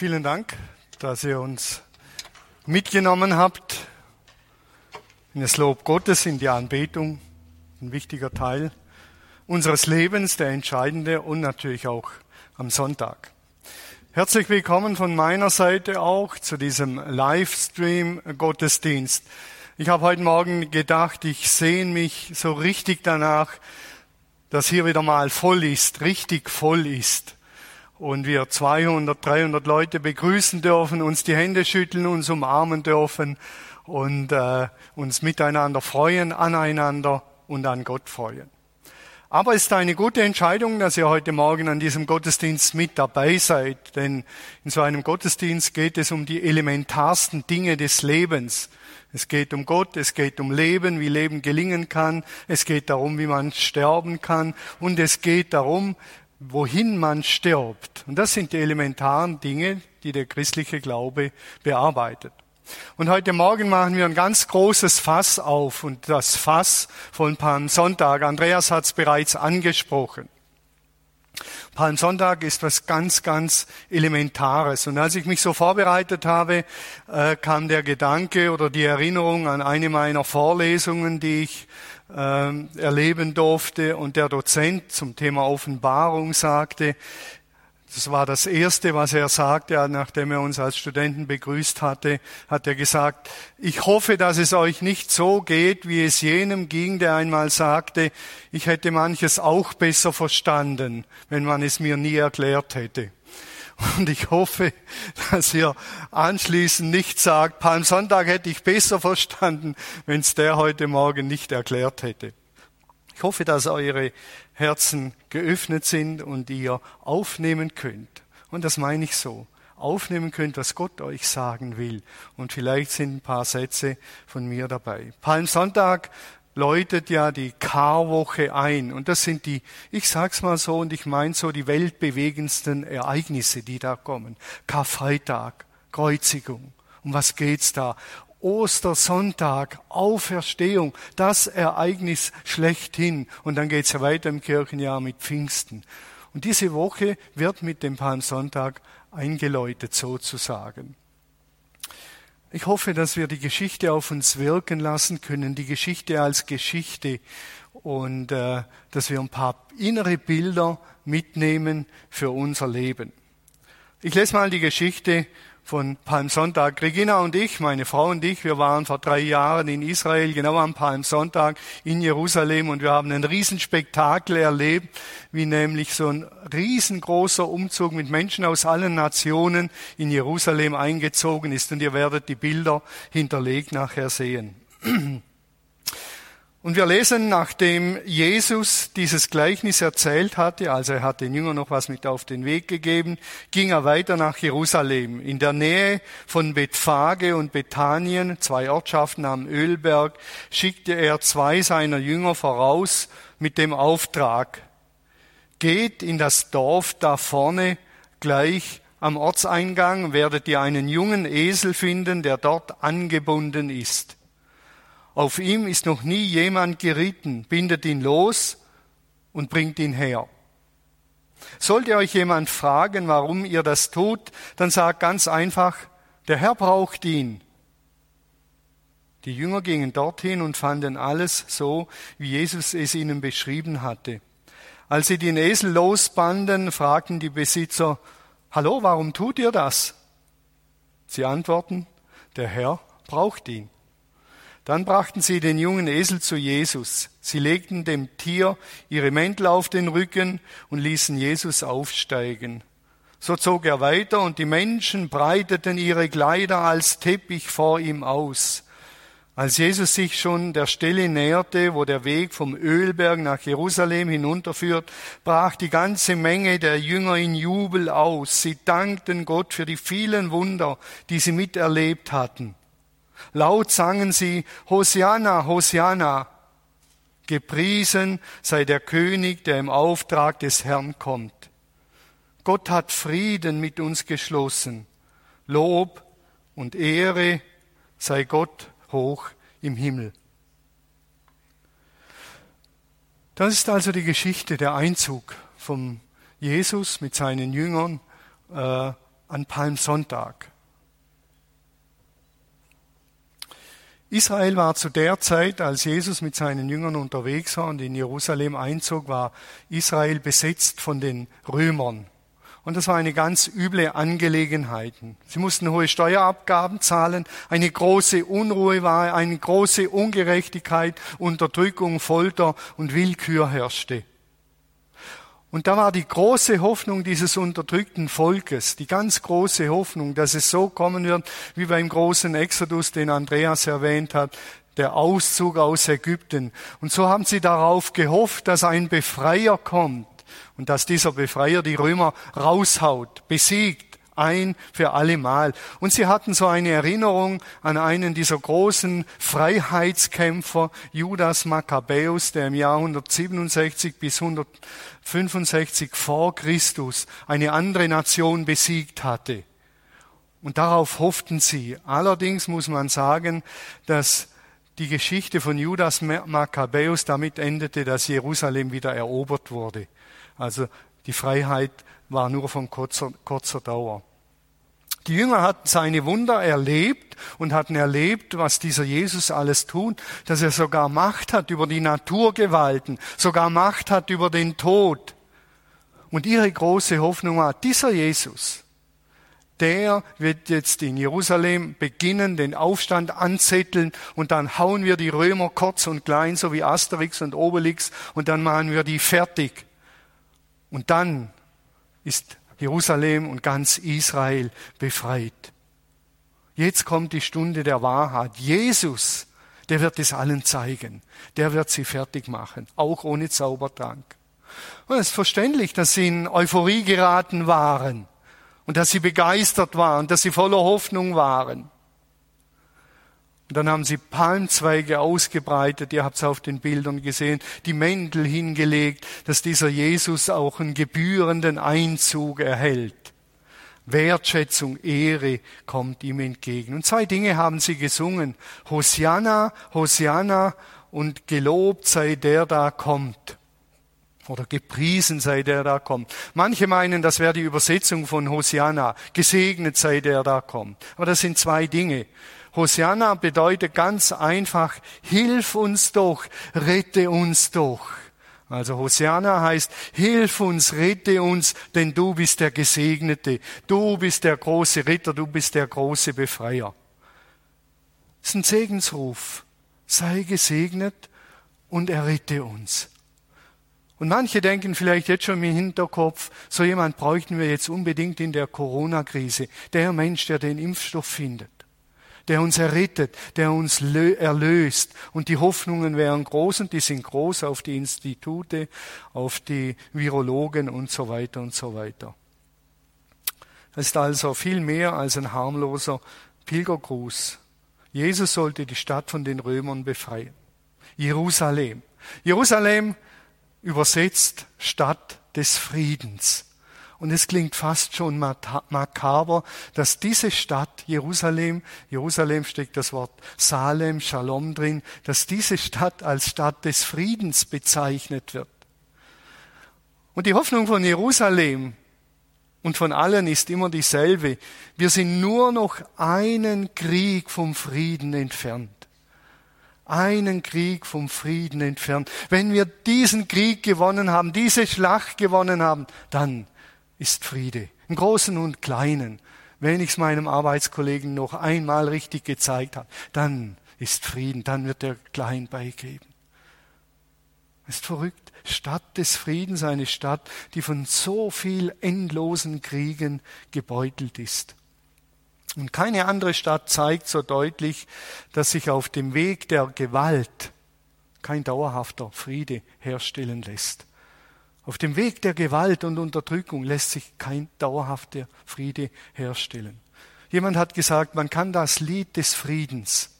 Vielen Dank, dass ihr uns mitgenommen habt in das Lob Gottes, in die Anbetung, ein wichtiger Teil unseres Lebens, der entscheidende und natürlich auch am Sonntag. Herzlich willkommen von meiner Seite auch zu diesem Livestream Gottesdienst. Ich habe heute Morgen gedacht, ich sehne mich so richtig danach, dass hier wieder mal voll ist, richtig voll ist und wir 200, 300 Leute begrüßen dürfen, uns die Hände schütteln, uns umarmen dürfen und äh, uns miteinander freuen, aneinander und an Gott freuen. Aber es ist eine gute Entscheidung, dass ihr heute Morgen an diesem Gottesdienst mit dabei seid, denn in so einem Gottesdienst geht es um die elementarsten Dinge des Lebens. Es geht um Gott, es geht um Leben, wie Leben gelingen kann, es geht darum, wie man sterben kann und es geht darum, wohin man stirbt. Und das sind die elementaren Dinge, die der christliche Glaube bearbeitet. Und heute Morgen machen wir ein ganz großes Fass auf und das Fass von Palmsonntag. Andreas hat es bereits angesprochen. Palmsonntag ist was ganz, ganz Elementares. Und als ich mich so vorbereitet habe, äh, kam der Gedanke oder die Erinnerung an eine meiner Vorlesungen, die ich erleben durfte. Und der Dozent zum Thema Offenbarung sagte, das war das Erste, was er sagte, nachdem er uns als Studenten begrüßt hatte, hat er gesagt, ich hoffe, dass es euch nicht so geht, wie es jenem ging, der einmal sagte, ich hätte manches auch besser verstanden, wenn man es mir nie erklärt hätte. Und ich hoffe, dass ihr anschließend nicht sagt, Palmsonntag hätte ich besser verstanden, wenn es der heute Morgen nicht erklärt hätte. Ich hoffe, dass eure Herzen geöffnet sind und ihr aufnehmen könnt. Und das meine ich so. Aufnehmen könnt, was Gott euch sagen will. Und vielleicht sind ein paar Sätze von mir dabei. Palmsonntag läutet ja die Karwoche ein. Und das sind die, ich sag's mal so und ich meine so die weltbewegendsten Ereignisse, die da kommen. Karfreitag, Kreuzigung. Um was geht's da? Ostersonntag, Auferstehung, das Ereignis schlechthin. Und dann geht's ja weiter im Kirchenjahr mit Pfingsten. Und diese Woche wird mit dem Palmsonntag eingeläutet sozusagen. Ich hoffe, dass wir die Geschichte auf uns wirken lassen können, die Geschichte als Geschichte und äh, dass wir ein paar innere Bilder mitnehmen für unser Leben. Ich lese mal die Geschichte von Palmsonntag. Regina und ich, meine Frau und ich, wir waren vor drei Jahren in Israel, genau am Palmsonntag in Jerusalem und wir haben ein Riesenspektakel erlebt, wie nämlich so ein riesengroßer Umzug mit Menschen aus allen Nationen in Jerusalem eingezogen ist und ihr werdet die Bilder hinterlegt nachher sehen. Und wir lesen, nachdem Jesus dieses Gleichnis erzählt hatte, also er hat den Jüngern noch was mit auf den Weg gegeben, ging er weiter nach Jerusalem. In der Nähe von Bethphage und Bethanien, zwei Ortschaften am Ölberg, schickte er zwei seiner Jünger voraus mit dem Auftrag, geht in das Dorf da vorne gleich am Ortseingang, werdet ihr einen jungen Esel finden, der dort angebunden ist auf ihm ist noch nie jemand geritten. Bindet ihn los und bringt ihn her. Sollte euch jemand fragen, warum ihr das tut, dann sagt ganz einfach, der Herr braucht ihn. Die Jünger gingen dorthin und fanden alles so, wie Jesus es ihnen beschrieben hatte. Als sie den Esel losbanden, fragten die Besitzer, Hallo, warum tut ihr das? Sie antworten, der Herr braucht ihn. Dann brachten sie den jungen Esel zu Jesus. Sie legten dem Tier ihre Mäntel auf den Rücken und ließen Jesus aufsteigen. So zog er weiter und die Menschen breiteten ihre Kleider als Teppich vor ihm aus. Als Jesus sich schon der Stelle näherte, wo der Weg vom Ölberg nach Jerusalem hinunterführt, brach die ganze Menge der Jünger in Jubel aus. Sie dankten Gott für die vielen Wunder, die sie miterlebt hatten. Laut sangen sie, Hosianna, Hosianna. Gepriesen sei der König, der im Auftrag des Herrn kommt. Gott hat Frieden mit uns geschlossen. Lob und Ehre sei Gott hoch im Himmel. Das ist also die Geschichte, der Einzug von Jesus mit seinen Jüngern äh, an Palmsonntag. Israel war zu der Zeit, als Jesus mit seinen Jüngern unterwegs war und in Jerusalem einzog, war Israel besetzt von den Römern. Und das war eine ganz üble Angelegenheit. Sie mussten hohe Steuerabgaben zahlen, eine große Unruhe war, eine große Ungerechtigkeit, Unterdrückung, Folter und Willkür herrschte. Und da war die große Hoffnung dieses unterdrückten Volkes, die ganz große Hoffnung, dass es so kommen wird, wie beim großen Exodus, den Andreas erwähnt hat, der Auszug aus Ägypten. Und so haben sie darauf gehofft, dass ein Befreier kommt und dass dieser Befreier die Römer raushaut, besiegt ein für allemal. Und sie hatten so eine Erinnerung an einen dieser großen Freiheitskämpfer, Judas Maccabäus, der im Jahr 167 bis 165 vor Christus eine andere Nation besiegt hatte. Und darauf hofften sie. Allerdings muss man sagen, dass die Geschichte von Judas Maccabäus damit endete, dass Jerusalem wieder erobert wurde. Also die Freiheit war nur von kurzer, kurzer Dauer. Die Jünger hatten seine Wunder erlebt und hatten erlebt, was dieser Jesus alles tut, dass er sogar Macht hat über die Naturgewalten, sogar Macht hat über den Tod. Und ihre große Hoffnung war, dieser Jesus, der wird jetzt in Jerusalem beginnen, den Aufstand anzetteln und dann hauen wir die Römer kurz und klein, so wie Asterix und Obelix, und dann machen wir die fertig. Und dann ist Jerusalem und ganz Israel befreit. Jetzt kommt die Stunde der Wahrheit. Jesus, der wird es allen zeigen. Der wird sie fertig machen, auch ohne Zaubertrank. Und es ist verständlich, dass sie in Euphorie geraten waren und dass sie begeistert waren, dass sie voller Hoffnung waren. Und dann haben sie Palmzweige ausgebreitet, ihr habt es auf den Bildern gesehen, die Mäntel hingelegt, dass dieser Jesus auch einen gebührenden Einzug erhält. Wertschätzung, Ehre kommt ihm entgegen. Und zwei Dinge haben sie gesungen. Hosianna, Hosianna und gelobt sei der da kommt. Oder gepriesen sei der da kommt. Manche meinen, das wäre die Übersetzung von Hosianna. Gesegnet sei der da kommt. Aber das sind zwei Dinge. Hosianna bedeutet ganz einfach, hilf uns doch, rette uns doch. Also Hosianna heißt, hilf uns, rette uns, denn du bist der Gesegnete, du bist der große Ritter, du bist der große Befreier. Das ist ein Segensruf. Sei gesegnet und errette uns. Und manche denken vielleicht jetzt schon im Hinterkopf, so jemand bräuchten wir jetzt unbedingt in der Corona-Krise. Der Mensch, der den Impfstoff findet der uns errettet, der uns erlöst. Und die Hoffnungen wären groß und die sind groß auf die Institute, auf die Virologen und so weiter und so weiter. Es ist also viel mehr als ein harmloser Pilgergruß. Jesus sollte die Stadt von den Römern befreien. Jerusalem. Jerusalem übersetzt Stadt des Friedens. Und es klingt fast schon makaber, dass diese Stadt Jerusalem, Jerusalem steckt das Wort Salem, Shalom drin, dass diese Stadt als Stadt des Friedens bezeichnet wird. Und die Hoffnung von Jerusalem und von allen ist immer dieselbe. Wir sind nur noch einen Krieg vom Frieden entfernt einen Krieg vom Frieden entfernt. Wenn wir diesen Krieg gewonnen haben, diese Schlacht gewonnen haben, dann ist Friede. Im Großen und Kleinen. Wenn ich es meinem Arbeitskollegen noch einmal richtig gezeigt habe, dann ist Frieden, dann wird er klein beigeben. ist verrückt. Stadt des Friedens, eine Stadt, die von so viel endlosen Kriegen gebeutelt ist. Und keine andere Stadt zeigt so deutlich, dass sich auf dem Weg der Gewalt kein dauerhafter Friede herstellen lässt. Auf dem Weg der Gewalt und Unterdrückung lässt sich kein dauerhafter Friede herstellen. Jemand hat gesagt, man kann das Lied des Friedens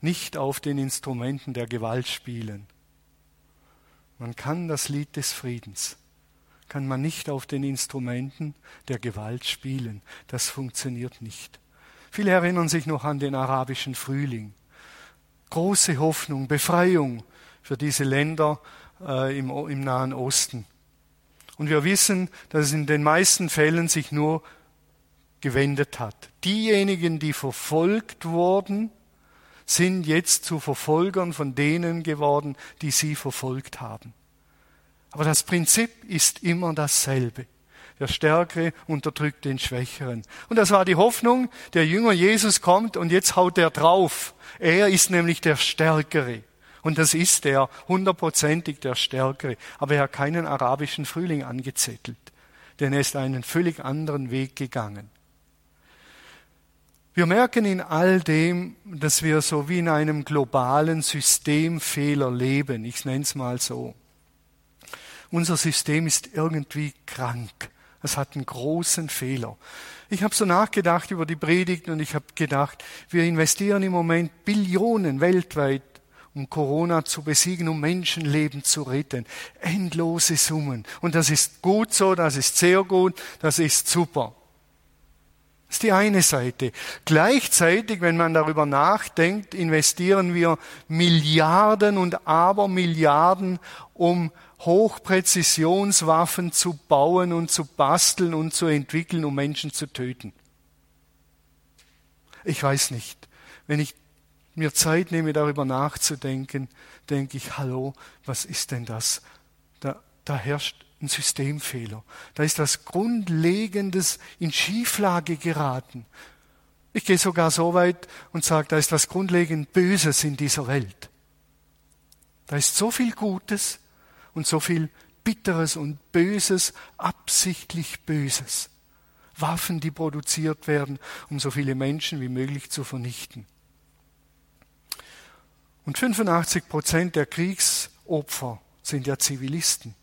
nicht auf den Instrumenten der Gewalt spielen. Man kann das Lied des Friedens, kann man nicht auf den Instrumenten der Gewalt spielen. Das funktioniert nicht. Viele erinnern sich noch an den arabischen Frühling. Große Hoffnung, Befreiung für diese Länder äh, im, im Nahen Osten. Und wir wissen, dass es in den meisten Fällen sich nur gewendet hat. Diejenigen, die verfolgt wurden, sind jetzt zu Verfolgern von denen geworden, die sie verfolgt haben. Aber das Prinzip ist immer dasselbe. Der Stärkere unterdrückt den Schwächeren. Und das war die Hoffnung, der Jünger Jesus kommt und jetzt haut er drauf. Er ist nämlich der Stärkere. Und das ist er, hundertprozentig der Stärkere. Aber er hat keinen arabischen Frühling angezettelt, denn er ist einen völlig anderen Weg gegangen. Wir merken in all dem, dass wir so wie in einem globalen Systemfehler leben. Ich nenne es mal so. Unser System ist irgendwie krank. Es hat einen großen Fehler. Ich habe so nachgedacht über die Predigt und ich habe gedacht, wir investieren im Moment Billionen weltweit, um Corona zu besiegen, um Menschenleben zu retten. Endlose Summen. Und das ist gut so, das ist sehr gut, das ist super. Das ist die eine Seite. Gleichzeitig, wenn man darüber nachdenkt, investieren wir Milliarden und Abermilliarden, um Hochpräzisionswaffen zu bauen und zu basteln und zu entwickeln, um Menschen zu töten. Ich weiß nicht. Wenn ich mir Zeit nehme, darüber nachzudenken, denke ich, hallo, was ist denn das? Da, da herrscht ein Systemfehler. Da ist was Grundlegendes in Schieflage geraten. Ich gehe sogar so weit und sage, da ist was grundlegend Böses in dieser Welt. Da ist so viel Gutes und so viel Bitteres und Böses, absichtlich Böses. Waffen, die produziert werden, um so viele Menschen wie möglich zu vernichten. Und 85 Prozent der Kriegsopfer sind ja Zivilisten.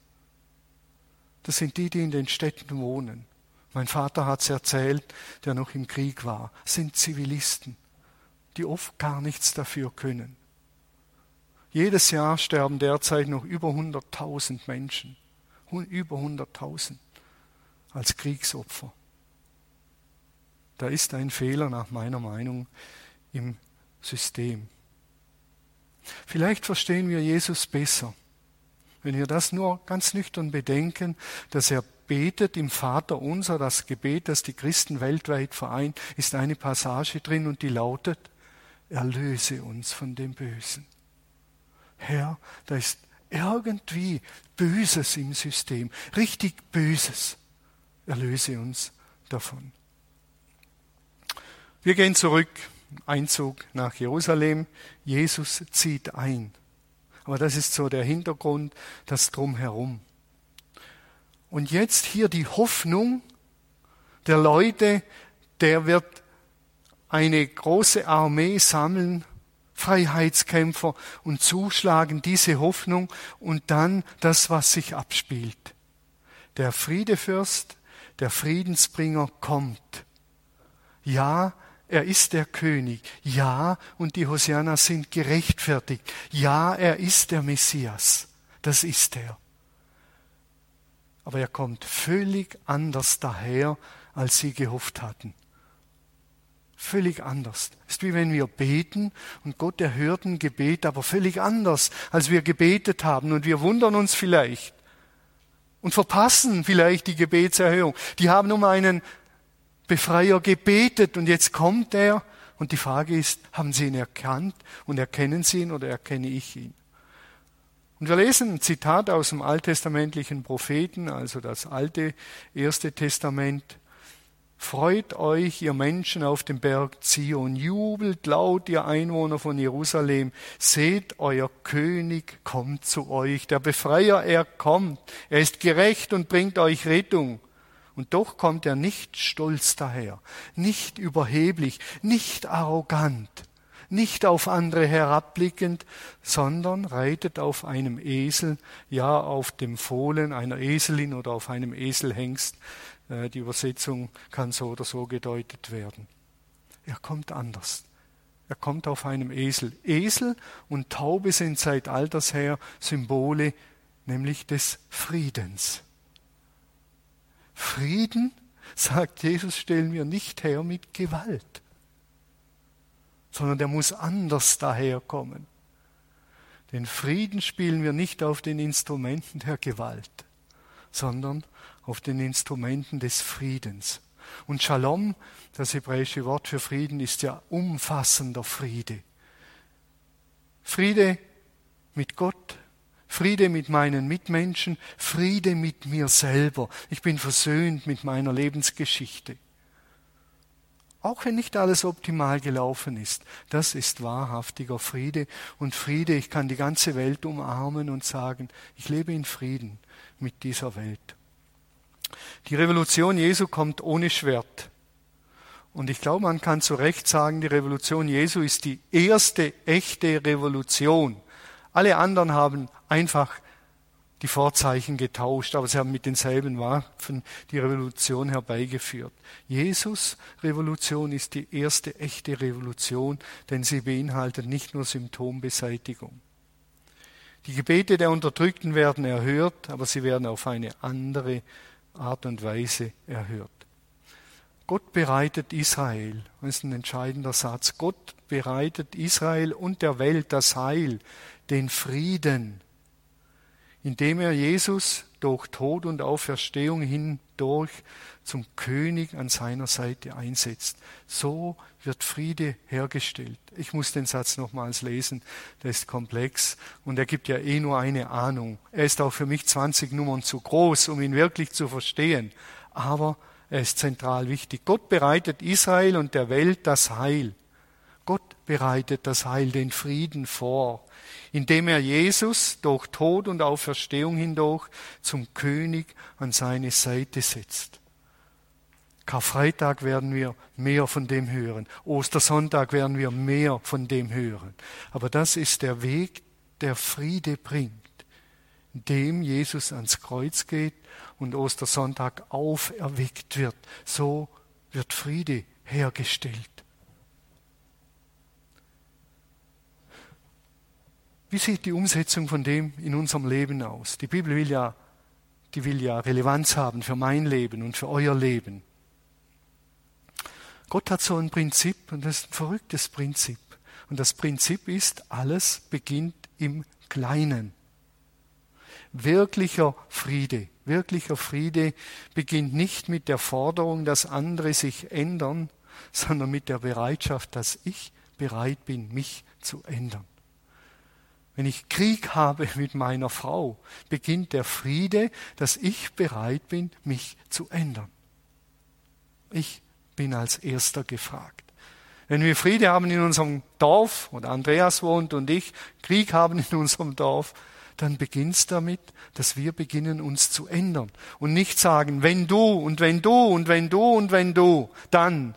Das sind die, die in den Städten wohnen. Mein Vater hat es erzählt, der noch im Krieg war. Das sind Zivilisten, die oft gar nichts dafür können. Jedes Jahr sterben derzeit noch über 100.000 Menschen. Über 100.000 als Kriegsopfer. Da ist ein Fehler nach meiner Meinung im System. Vielleicht verstehen wir Jesus besser wenn wir das nur ganz nüchtern bedenken, dass er betet im Vater unser, das Gebet, das die Christen weltweit vereint, ist eine Passage drin und die lautet, erlöse uns von dem Bösen. Herr, da ist irgendwie Böses im System, richtig Böses. Erlöse uns davon. Wir gehen zurück, Einzug nach Jerusalem. Jesus zieht ein. Aber das ist so der Hintergrund, das Drumherum. Und jetzt hier die Hoffnung der Leute, der wird eine große Armee sammeln, Freiheitskämpfer und zuschlagen, diese Hoffnung und dann das, was sich abspielt. Der Friedefürst, der Friedensbringer kommt. Ja, er ist der König. Ja, und die Hosianas sind gerechtfertigt. Ja, er ist der Messias. Das ist er. Aber er kommt völlig anders daher, als sie gehofft hatten. Völlig anders. Es ist wie wenn wir beten und Gott erhört ein Gebet, aber völlig anders, als wir gebetet haben. Und wir wundern uns vielleicht und verpassen vielleicht die Gebetserhörung. Die haben um einen Befreier gebetet und jetzt kommt er. Und die Frage ist, haben Sie ihn erkannt und erkennen Sie ihn oder erkenne ich ihn? Und wir lesen ein Zitat aus dem alttestamentlichen Propheten, also das alte erste Testament. Freut euch, ihr Menschen auf dem Berg Zion, jubelt laut, ihr Einwohner von Jerusalem, seht, euer König kommt zu euch, der Befreier, er kommt, er ist gerecht und bringt euch Rettung. Und doch kommt er nicht stolz daher, nicht überheblich, nicht arrogant, nicht auf andere herabblickend, sondern reitet auf einem Esel, ja auf dem Fohlen einer Eselin oder auf einem Eselhengst. Äh, die Übersetzung kann so oder so gedeutet werden. Er kommt anders. Er kommt auf einem Esel. Esel und Taube sind seit alters her Symbole, nämlich des Friedens. Frieden, sagt Jesus, stellen wir nicht her mit Gewalt, sondern der muss anders daherkommen. Den Frieden spielen wir nicht auf den Instrumenten der Gewalt, sondern auf den Instrumenten des Friedens. Und Shalom, das hebräische Wort für Frieden, ist ja umfassender Friede. Friede mit Gott, Friede mit meinen Mitmenschen, Friede mit mir selber. Ich bin versöhnt mit meiner Lebensgeschichte. Auch wenn nicht alles optimal gelaufen ist, das ist wahrhaftiger Friede. Und Friede, ich kann die ganze Welt umarmen und sagen, ich lebe in Frieden mit dieser Welt. Die Revolution Jesu kommt ohne Schwert. Und ich glaube, man kann zu Recht sagen, die Revolution Jesu ist die erste echte Revolution. Alle anderen haben einfach die Vorzeichen getauscht, aber sie haben mit denselben Waffen die Revolution herbeigeführt. Jesus Revolution ist die erste echte Revolution, denn sie beinhaltet nicht nur Symptombeseitigung. Die Gebete der Unterdrückten werden erhört, aber sie werden auf eine andere Art und Weise erhört. Gott bereitet Israel, das ist ein entscheidender Satz, Gott bereitet Israel und der Welt das Heil, den Frieden, indem er Jesus durch Tod und Auferstehung hindurch zum König an seiner Seite einsetzt. So wird Friede hergestellt. Ich muss den Satz nochmals lesen, der ist komplex und er gibt ja eh nur eine Ahnung. Er ist auch für mich 20 Nummern zu groß, um ihn wirklich zu verstehen. Aber er ist zentral wichtig. Gott bereitet Israel und der Welt das Heil. Gott bereitet das Heil, den Frieden vor indem er Jesus durch Tod und Auferstehung hindurch zum König an seine Seite setzt. Karfreitag werden wir mehr von dem hören. Ostersonntag werden wir mehr von dem hören. Aber das ist der Weg, der Friede bringt, indem Jesus ans Kreuz geht und Ostersonntag auferweckt wird. So wird Friede hergestellt. Wie sieht die Umsetzung von dem in unserem Leben aus? Die Bibel will ja, die will ja Relevanz haben für mein Leben und für euer Leben. Gott hat so ein Prinzip und das ist ein verrücktes Prinzip. Und das Prinzip ist, alles beginnt im Kleinen. Wirklicher Friede, wirklicher Friede beginnt nicht mit der Forderung, dass andere sich ändern, sondern mit der Bereitschaft, dass ich bereit bin, mich zu ändern. Wenn ich Krieg habe mit meiner Frau, beginnt der Friede, dass ich bereit bin, mich zu ändern. Ich bin als Erster gefragt. Wenn wir Friede haben in unserem Dorf, oder Andreas wohnt und ich Krieg haben in unserem Dorf, dann beginnt es damit, dass wir beginnen, uns zu ändern. Und nicht sagen, wenn du und wenn du und wenn du und wenn du, dann.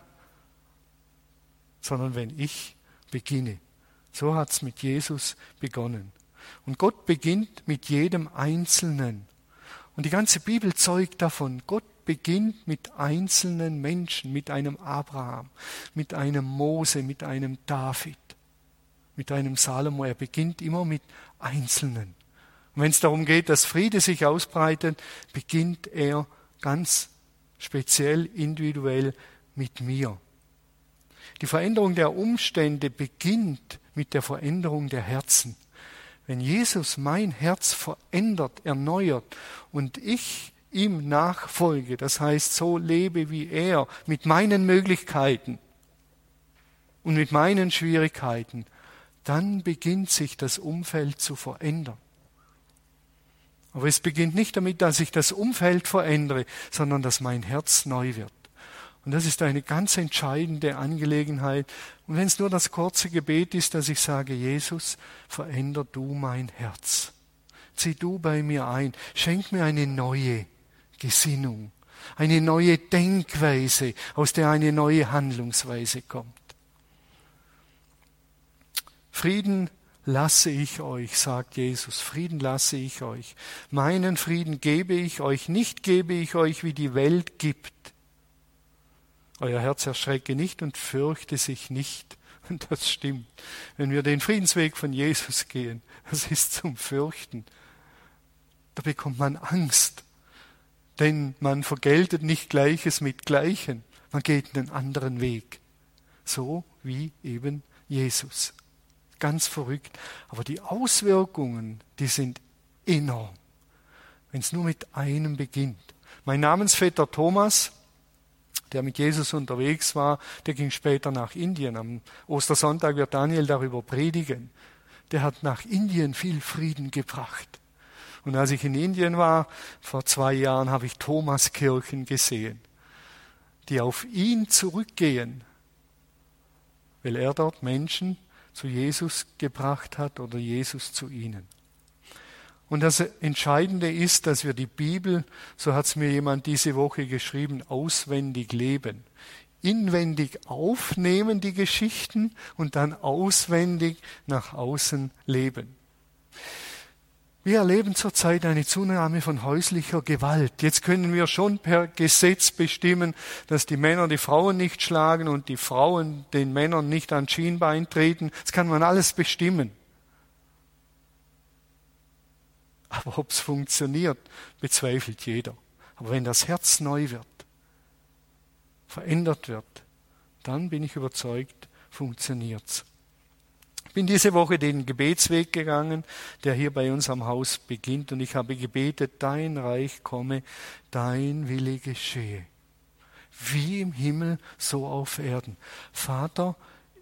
Sondern wenn ich beginne. So hat es mit Jesus begonnen. Und Gott beginnt mit jedem Einzelnen. Und die ganze Bibel zeugt davon. Gott beginnt mit einzelnen Menschen, mit einem Abraham, mit einem Mose, mit einem David, mit einem Salomo. Er beginnt immer mit Einzelnen. Und wenn es darum geht, dass Friede sich ausbreitet, beginnt er ganz speziell, individuell mit mir. Die Veränderung der Umstände beginnt mit der Veränderung der Herzen. Wenn Jesus mein Herz verändert, erneuert und ich ihm nachfolge, das heißt so lebe wie er, mit meinen Möglichkeiten und mit meinen Schwierigkeiten, dann beginnt sich das Umfeld zu verändern. Aber es beginnt nicht damit, dass ich das Umfeld verändere, sondern dass mein Herz neu wird. Und das ist eine ganz entscheidende Angelegenheit. Und wenn es nur das kurze Gebet ist, dass ich sage, Jesus, veränder du mein Herz. Zieh du bei mir ein. Schenk mir eine neue Gesinnung, eine neue Denkweise, aus der eine neue Handlungsweise kommt. Frieden lasse ich euch, sagt Jesus, Frieden lasse ich euch. Meinen Frieden gebe ich euch, nicht gebe ich euch, wie die Welt gibt. Euer Herz erschrecke nicht und fürchte sich nicht. Und das stimmt. Wenn wir den Friedensweg von Jesus gehen, das ist zum Fürchten. Da bekommt man Angst. Denn man vergeltet nicht Gleiches mit Gleichen. Man geht einen anderen Weg. So wie eben Jesus. Ganz verrückt. Aber die Auswirkungen, die sind enorm. Wenn es nur mit einem beginnt. Mein Namensvetter Thomas, der mit Jesus unterwegs war, der ging später nach Indien. Am Ostersonntag wird Daniel darüber predigen. Der hat nach Indien viel Frieden gebracht. Und als ich in Indien war, vor zwei Jahren, habe ich Thomaskirchen gesehen, die auf ihn zurückgehen, weil er dort Menschen zu Jesus gebracht hat oder Jesus zu ihnen. Und das Entscheidende ist, dass wir die Bibel, so hat es mir jemand diese Woche geschrieben, auswendig leben. Inwendig aufnehmen die Geschichten und dann auswendig nach außen leben. Wir erleben zurzeit eine Zunahme von häuslicher Gewalt. Jetzt können wir schon per Gesetz bestimmen, dass die Männer die Frauen nicht schlagen und die Frauen den Männern nicht an Schienbein treten. Das kann man alles bestimmen. Aber ob es funktioniert, bezweifelt jeder. Aber wenn das Herz neu wird, verändert wird, dann bin ich überzeugt, funktioniert's. Ich bin diese Woche den Gebetsweg gegangen, der hier bei uns am Haus beginnt, und ich habe gebetet, dein Reich komme, dein Wille geschehe. Wie im Himmel, so auf Erden. Vater,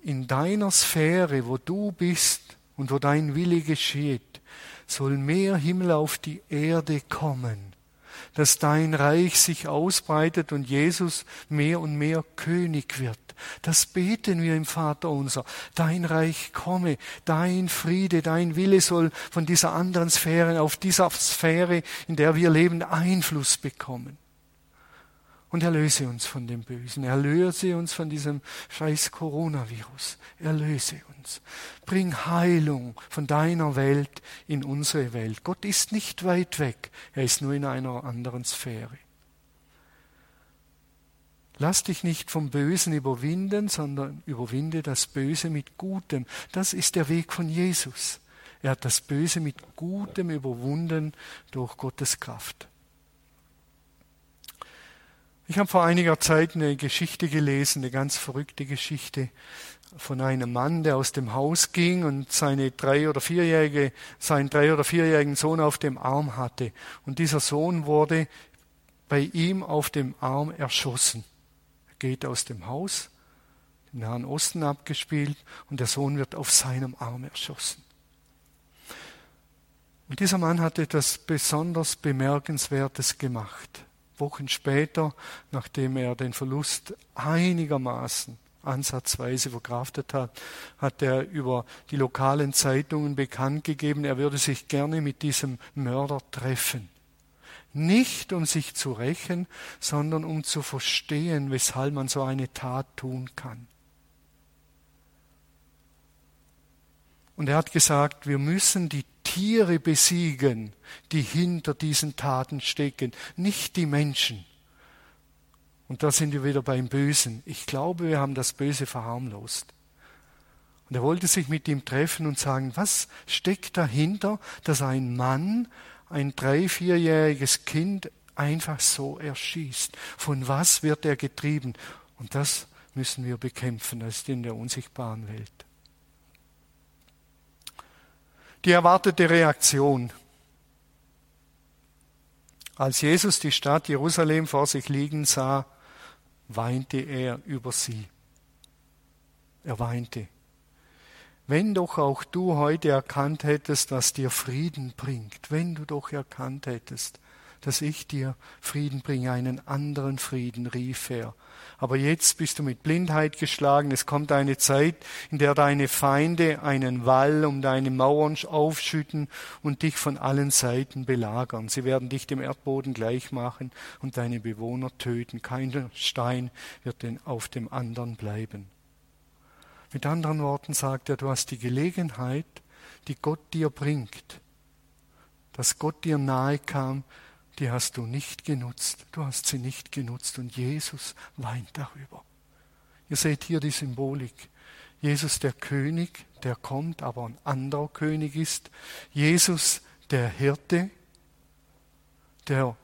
in deiner Sphäre, wo du bist und wo dein Wille geschieht, soll mehr Himmel auf die Erde kommen, dass dein Reich sich ausbreitet und Jesus mehr und mehr König wird. Das beten wir im Vater unser. Dein Reich komme, dein Friede, dein Wille soll von dieser anderen Sphäre auf dieser Sphäre, in der wir leben, Einfluss bekommen und erlöse uns von dem Bösen. Erlöse uns von diesem scheiß Coronavirus. Erlöse uns. Bring Heilung von deiner Welt in unsere Welt. Gott ist nicht weit weg. Er ist nur in einer anderen Sphäre. Lass dich nicht vom Bösen überwinden, sondern überwinde das Böse mit Gutem. Das ist der Weg von Jesus. Er hat das Böse mit Gutem überwunden durch Gottes Kraft. Ich habe vor einiger Zeit eine Geschichte gelesen, eine ganz verrückte Geschichte von einem Mann, der aus dem Haus ging und seine drei oder vierjährige, seinen drei oder vierjährigen Sohn auf dem Arm hatte. Und dieser Sohn wurde bei ihm auf dem Arm erschossen. Er geht aus dem Haus, im Nahen Osten abgespielt, und der Sohn wird auf seinem Arm erschossen. Und dieser Mann hat etwas besonders Bemerkenswertes gemacht. Wochen später, nachdem er den Verlust einigermaßen ansatzweise verkraftet hat, hat er über die lokalen Zeitungen bekannt gegeben, er würde sich gerne mit diesem Mörder treffen. Nicht um sich zu rächen, sondern um zu verstehen, weshalb man so eine Tat tun kann. Und er hat gesagt, wir müssen die Tiere besiegen, die hinter diesen Taten stecken, nicht die Menschen. Und da sind wir wieder beim Bösen. Ich glaube, wir haben das Böse verharmlost. Und er wollte sich mit ihm treffen und sagen, was steckt dahinter, dass ein Mann ein drei-, vierjähriges Kind einfach so erschießt? Von was wird er getrieben? Und das müssen wir bekämpfen, das ist in der unsichtbaren Welt. Die erwartete Reaktion. Als Jesus die Stadt Jerusalem vor sich liegen sah, weinte er über sie. Er weinte. Wenn doch auch du heute erkannt hättest, was dir Frieden bringt, wenn du doch erkannt hättest, dass ich dir Frieden bringe, einen anderen Frieden, rief er. Aber jetzt bist du mit Blindheit geschlagen. Es kommt eine Zeit, in der deine Feinde einen Wall um deine Mauern aufschütten und dich von allen Seiten belagern. Sie werden dich dem Erdboden gleich machen und deine Bewohner töten. Kein Stein wird denn auf dem anderen bleiben. Mit anderen Worten sagt er, du hast die Gelegenheit, die Gott dir bringt, dass Gott dir nahe kam, die hast du nicht genutzt. Du hast sie nicht genutzt und Jesus weint darüber. Ihr seht hier die Symbolik. Jesus der König, der kommt, aber ein anderer König ist. Jesus der Hirte, der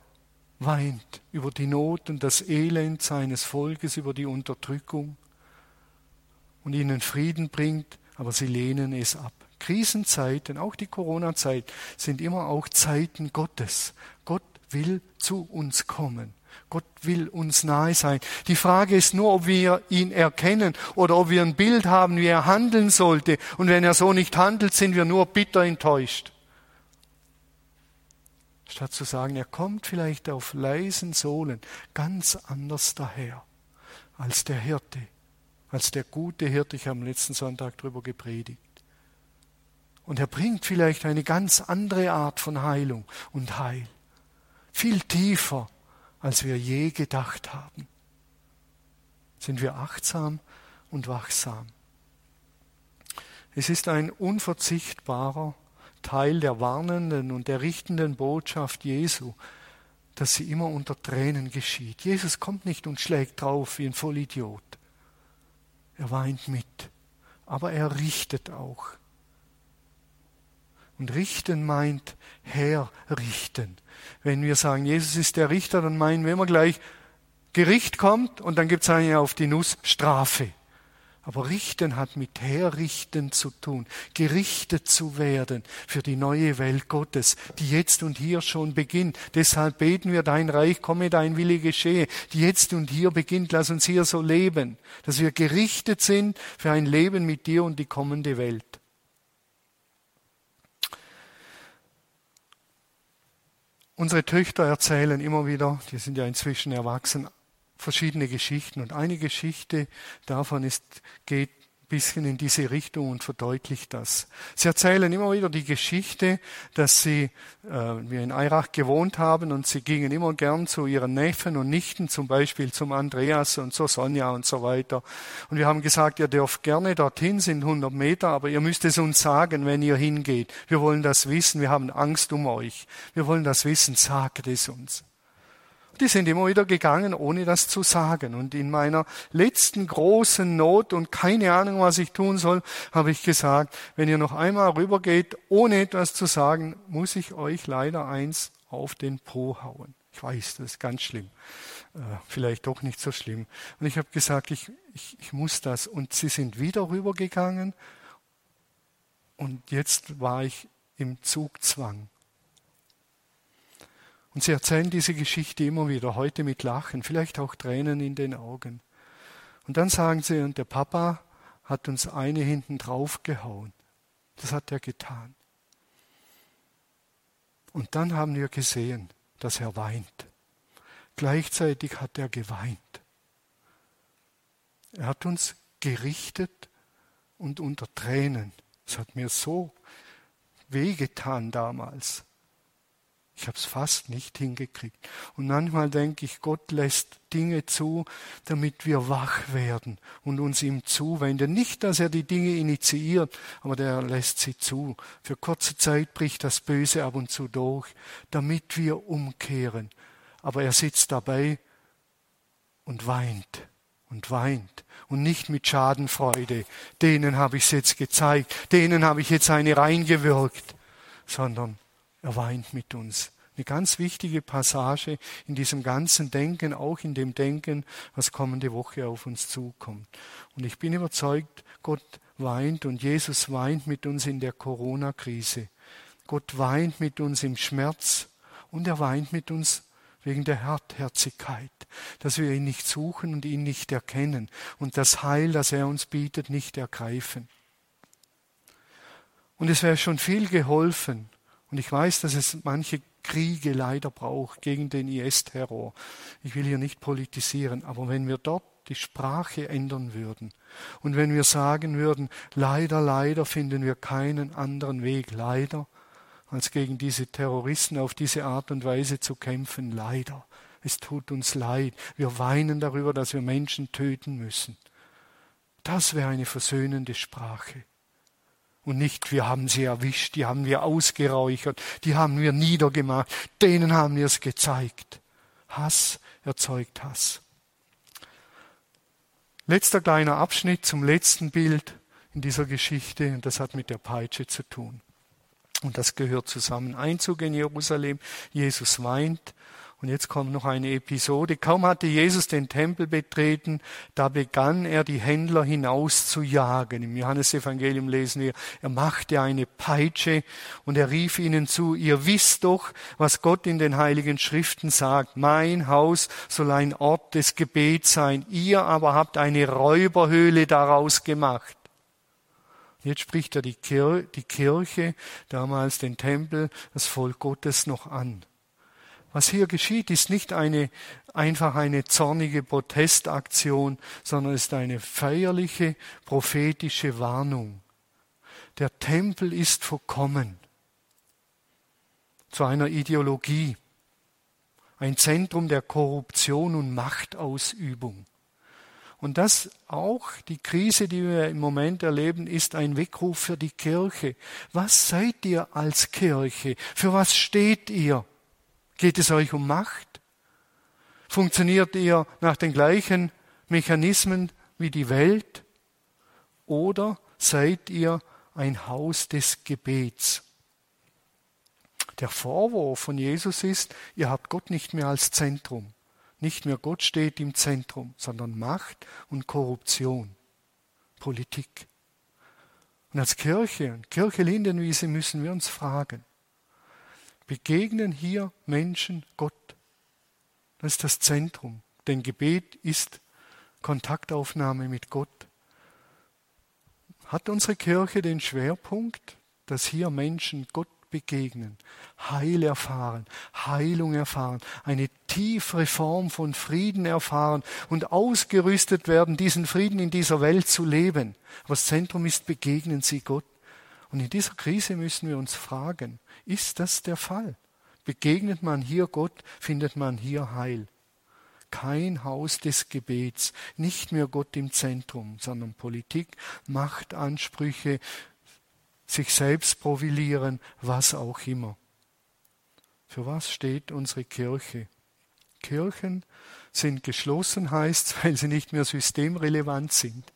weint über die Not und das Elend seines Volkes, über die Unterdrückung und ihnen Frieden bringt, aber sie lehnen es ab. Krisenzeiten, auch die Corona-Zeit, sind immer auch Zeiten Gottes. Will zu uns kommen. Gott will uns nahe sein. Die Frage ist nur, ob wir ihn erkennen oder ob wir ein Bild haben, wie er handeln sollte. Und wenn er so nicht handelt, sind wir nur bitter enttäuscht. Statt zu sagen, er kommt vielleicht auf leisen Sohlen ganz anders daher als der Hirte, als der gute Hirte. Ich habe am letzten Sonntag darüber gepredigt. Und er bringt vielleicht eine ganz andere Art von Heilung und Heil. Viel tiefer, als wir je gedacht haben. Sind wir achtsam und wachsam. Es ist ein unverzichtbarer Teil der warnenden und der richtenden Botschaft Jesu, dass sie immer unter Tränen geschieht. Jesus kommt nicht und schlägt drauf wie ein Vollidiot. Er weint mit, aber er richtet auch. Und richten meint herrichten. Wenn wir sagen, Jesus ist der Richter, dann meinen wir immer gleich, Gericht kommt und dann gibt es eine auf die Nuss Strafe. Aber richten hat mit herrichten zu tun, gerichtet zu werden für die neue Welt Gottes, die jetzt und hier schon beginnt. Deshalb beten wir, dein Reich komme, dein Wille geschehe, die jetzt und hier beginnt. Lass uns hier so leben, dass wir gerichtet sind für ein Leben mit dir und die kommende Welt. Unsere Töchter erzählen immer wieder, die sind ja inzwischen erwachsen, verschiedene Geschichten. Und eine Geschichte davon ist, geht bisschen in diese Richtung und verdeutlicht das. Sie erzählen immer wieder die Geschichte, dass sie, äh, wir in Eirach gewohnt haben und sie gingen immer gern zu ihren Neffen und Nichten, zum Beispiel zum Andreas und zur Sonja und so weiter. Und wir haben gesagt, ihr dürft gerne dorthin, sind 100 Meter, aber ihr müsst es uns sagen, wenn ihr hingeht. Wir wollen das wissen, wir haben Angst um euch. Wir wollen das wissen, sagt es uns. Die sind immer wieder gegangen, ohne das zu sagen. Und in meiner letzten großen Not und keine Ahnung, was ich tun soll, habe ich gesagt, wenn ihr noch einmal rübergeht, ohne etwas zu sagen, muss ich euch leider eins auf den Po hauen. Ich weiß, das ist ganz schlimm. Äh, vielleicht doch nicht so schlimm. Und ich habe gesagt, ich, ich, ich muss das. Und sie sind wieder rübergegangen. Und jetzt war ich im Zugzwang. Und sie erzählen diese Geschichte immer wieder, heute mit Lachen, vielleicht auch Tränen in den Augen. Und dann sagen sie, und der Papa hat uns eine hinten drauf gehauen. Das hat er getan. Und dann haben wir gesehen, dass er weint. Gleichzeitig hat er geweint. Er hat uns gerichtet und unter Tränen. Es hat mir so wehgetan damals. Ich habe es fast nicht hingekriegt. Und manchmal denke ich, Gott lässt Dinge zu, damit wir wach werden und uns ihm zuwenden. Nicht, dass er die Dinge initiiert, aber der lässt sie zu. Für kurze Zeit bricht das Böse ab und zu durch, damit wir umkehren. Aber er sitzt dabei und weint und weint und nicht mit Schadenfreude. Denen habe ich es jetzt gezeigt, denen habe ich jetzt eine reingewirkt, sondern er weint mit uns. Eine ganz wichtige Passage in diesem ganzen Denken, auch in dem Denken, was kommende Woche auf uns zukommt. Und ich bin überzeugt, Gott weint und Jesus weint mit uns in der Corona-Krise. Gott weint mit uns im Schmerz und er weint mit uns wegen der Hartherzigkeit, dass wir ihn nicht suchen und ihn nicht erkennen und das Heil, das er uns bietet, nicht ergreifen. Und es wäre schon viel geholfen, und ich weiß, dass es manche Kriege leider braucht gegen den IS-Terror. Ich will hier nicht politisieren, aber wenn wir dort die Sprache ändern würden und wenn wir sagen würden, leider, leider finden wir keinen anderen Weg, leider, als gegen diese Terroristen auf diese Art und Weise zu kämpfen, leider. Es tut uns leid. Wir weinen darüber, dass wir Menschen töten müssen. Das wäre eine versöhnende Sprache. Und nicht, wir haben sie erwischt, die haben wir ausgeräuchert, die haben wir niedergemacht, denen haben wir es gezeigt. Hass erzeugt Hass. Letzter kleiner Abschnitt zum letzten Bild in dieser Geschichte, und das hat mit der Peitsche zu tun. Und das gehört zusammen. Einzug in Jerusalem, Jesus weint, Und jetzt kommt noch eine Episode. Kaum hatte Jesus den Tempel betreten, da begann er die Händler hinauszujagen. Im Johannesevangelium lesen wir, er machte eine Peitsche und er rief ihnen zu, ihr wisst doch, was Gott in den heiligen Schriften sagt. Mein Haus soll ein Ort des Gebets sein. Ihr aber habt eine Räuberhöhle daraus gemacht. Jetzt spricht er die Kirche, damals den Tempel, das Volk Gottes noch an. Was hier geschieht, ist nicht eine, einfach eine zornige Protestaktion, sondern ist eine feierliche prophetische Warnung. Der Tempel ist verkommen zu einer Ideologie, ein Zentrum der Korruption und Machtausübung. Und das auch, die Krise, die wir im Moment erleben, ist ein Weckruf für die Kirche. Was seid ihr als Kirche? Für was steht ihr? Geht es euch um Macht? Funktioniert ihr nach den gleichen Mechanismen wie die Welt? Oder seid ihr ein Haus des Gebets? Der Vorwurf von Jesus ist, ihr habt Gott nicht mehr als Zentrum. Nicht mehr Gott steht im Zentrum, sondern Macht und Korruption, Politik. Und als Kirche, Kirche Lindenwiese müssen wir uns fragen, begegnen hier Menschen Gott. Das ist das Zentrum. Denn Gebet ist Kontaktaufnahme mit Gott. Hat unsere Kirche den Schwerpunkt, dass hier Menschen Gott begegnen, Heil erfahren, Heilung erfahren, eine tiefere Form von Frieden erfahren und ausgerüstet werden, diesen Frieden in dieser Welt zu leben. Das Zentrum ist, begegnen sie Gott. Und in dieser Krise müssen wir uns fragen, ist das der Fall? Begegnet man hier Gott, findet man hier Heil. Kein Haus des Gebets, nicht mehr Gott im Zentrum, sondern Politik, Machtansprüche, sich selbst profilieren, was auch immer. Für was steht unsere Kirche? Kirchen sind geschlossen, heißt, weil sie nicht mehr systemrelevant sind.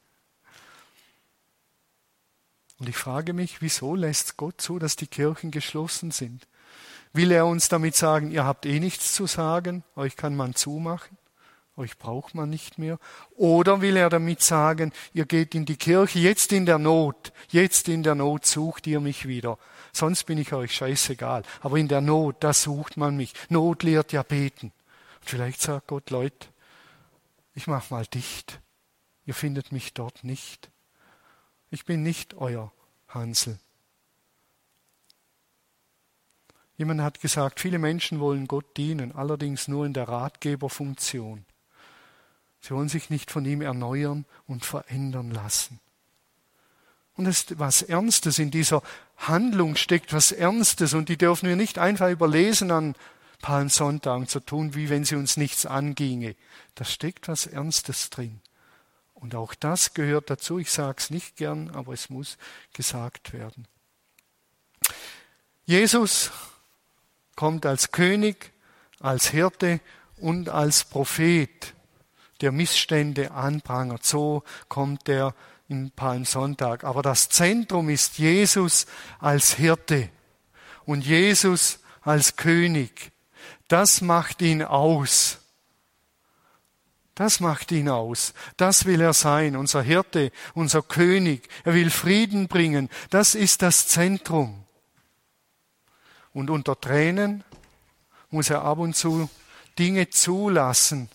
Und ich frage mich, wieso lässt Gott zu, dass die Kirchen geschlossen sind? Will er uns damit sagen, ihr habt eh nichts zu sagen, euch kann man zumachen, euch braucht man nicht mehr? Oder will er damit sagen, ihr geht in die Kirche, jetzt in der Not, jetzt in der Not sucht ihr mich wieder. Sonst bin ich euch scheißegal. Aber in der Not, da sucht man mich. Not lehrt ja beten. Und vielleicht sagt Gott, Leute, ich mach mal dicht. Ihr findet mich dort nicht. Ich bin nicht euer Hansel. Jemand hat gesagt, viele Menschen wollen Gott dienen, allerdings nur in der Ratgeberfunktion. Sie wollen sich nicht von ihm erneuern und verändern lassen. Und es ist was Ernstes in dieser Handlung steckt, was Ernstes und die dürfen wir nicht einfach überlesen an Palmsonntagen zu tun, wie wenn sie uns nichts anginge. Da steckt was Ernstes drin. Und auch das gehört dazu. Ich sage es nicht gern, aber es muss gesagt werden. Jesus kommt als König, als Hirte und als Prophet, der Missstände anprangert. So kommt er in Palmsonntag. Aber das Zentrum ist Jesus als Hirte und Jesus als König. Das macht ihn aus. Das macht ihn aus. Das will er sein, unser Hirte, unser König. Er will Frieden bringen. Das ist das Zentrum. Und unter Tränen muss er ab und zu Dinge zulassen,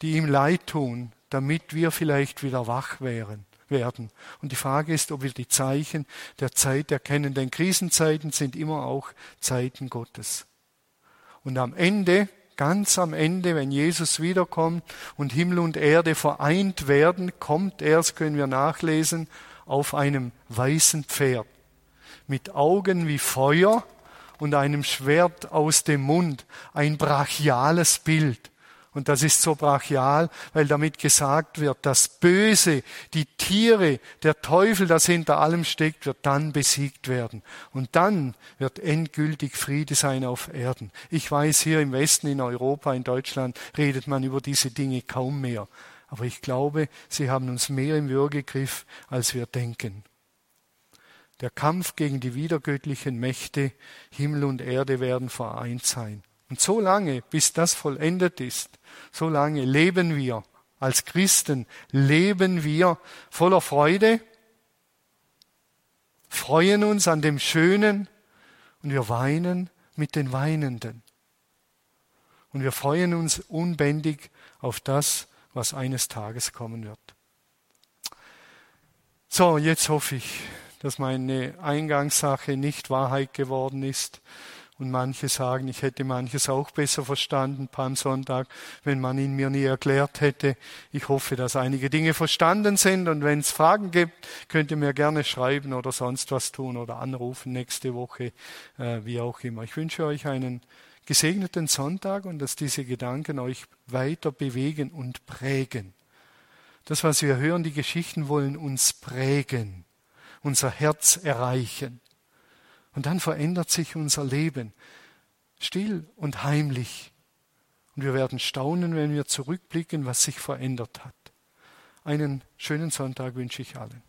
die ihm leid tun, damit wir vielleicht wieder wach wären, werden. Und die Frage ist, ob wir die Zeichen der Zeit erkennen, denn Krisenzeiten sind immer auch Zeiten Gottes. Und am Ende Ganz am Ende, wenn Jesus wiederkommt und Himmel und Erde vereint werden, kommt er, das können wir nachlesen, auf einem weißen Pferd mit Augen wie Feuer und einem Schwert aus dem Mund, ein brachiales Bild. Und das ist so brachial, weil damit gesagt wird, das Böse, die Tiere, der Teufel, das hinter allem steckt, wird dann besiegt werden. Und dann wird endgültig Friede sein auf Erden. Ich weiß, hier im Westen, in Europa, in Deutschland redet man über diese Dinge kaum mehr. Aber ich glaube, sie haben uns mehr im Würgegriff, als wir denken. Der Kampf gegen die wiedergöttlichen Mächte, Himmel und Erde werden vereint sein. Und so lange, bis das vollendet ist, so lange leben wir als Christen, leben wir voller Freude, freuen uns an dem Schönen und wir weinen mit den Weinenden. Und wir freuen uns unbändig auf das, was eines Tages kommen wird. So, jetzt hoffe ich, dass meine Eingangssache nicht Wahrheit geworden ist. Und manche sagen, ich hätte manches auch besser verstanden Palmsonntag, wenn man ihn mir nie erklärt hätte. Ich hoffe, dass einige Dinge verstanden sind. Und wenn es Fragen gibt, könnt ihr mir gerne schreiben oder sonst was tun oder anrufen nächste Woche, äh, wie auch immer. Ich wünsche euch einen gesegneten Sonntag und dass diese Gedanken euch weiter bewegen und prägen. Das, was wir hören, die Geschichten wollen uns prägen, unser Herz erreichen. Und dann verändert sich unser Leben, still und heimlich. Und wir werden staunen, wenn wir zurückblicken, was sich verändert hat. Einen schönen Sonntag wünsche ich allen.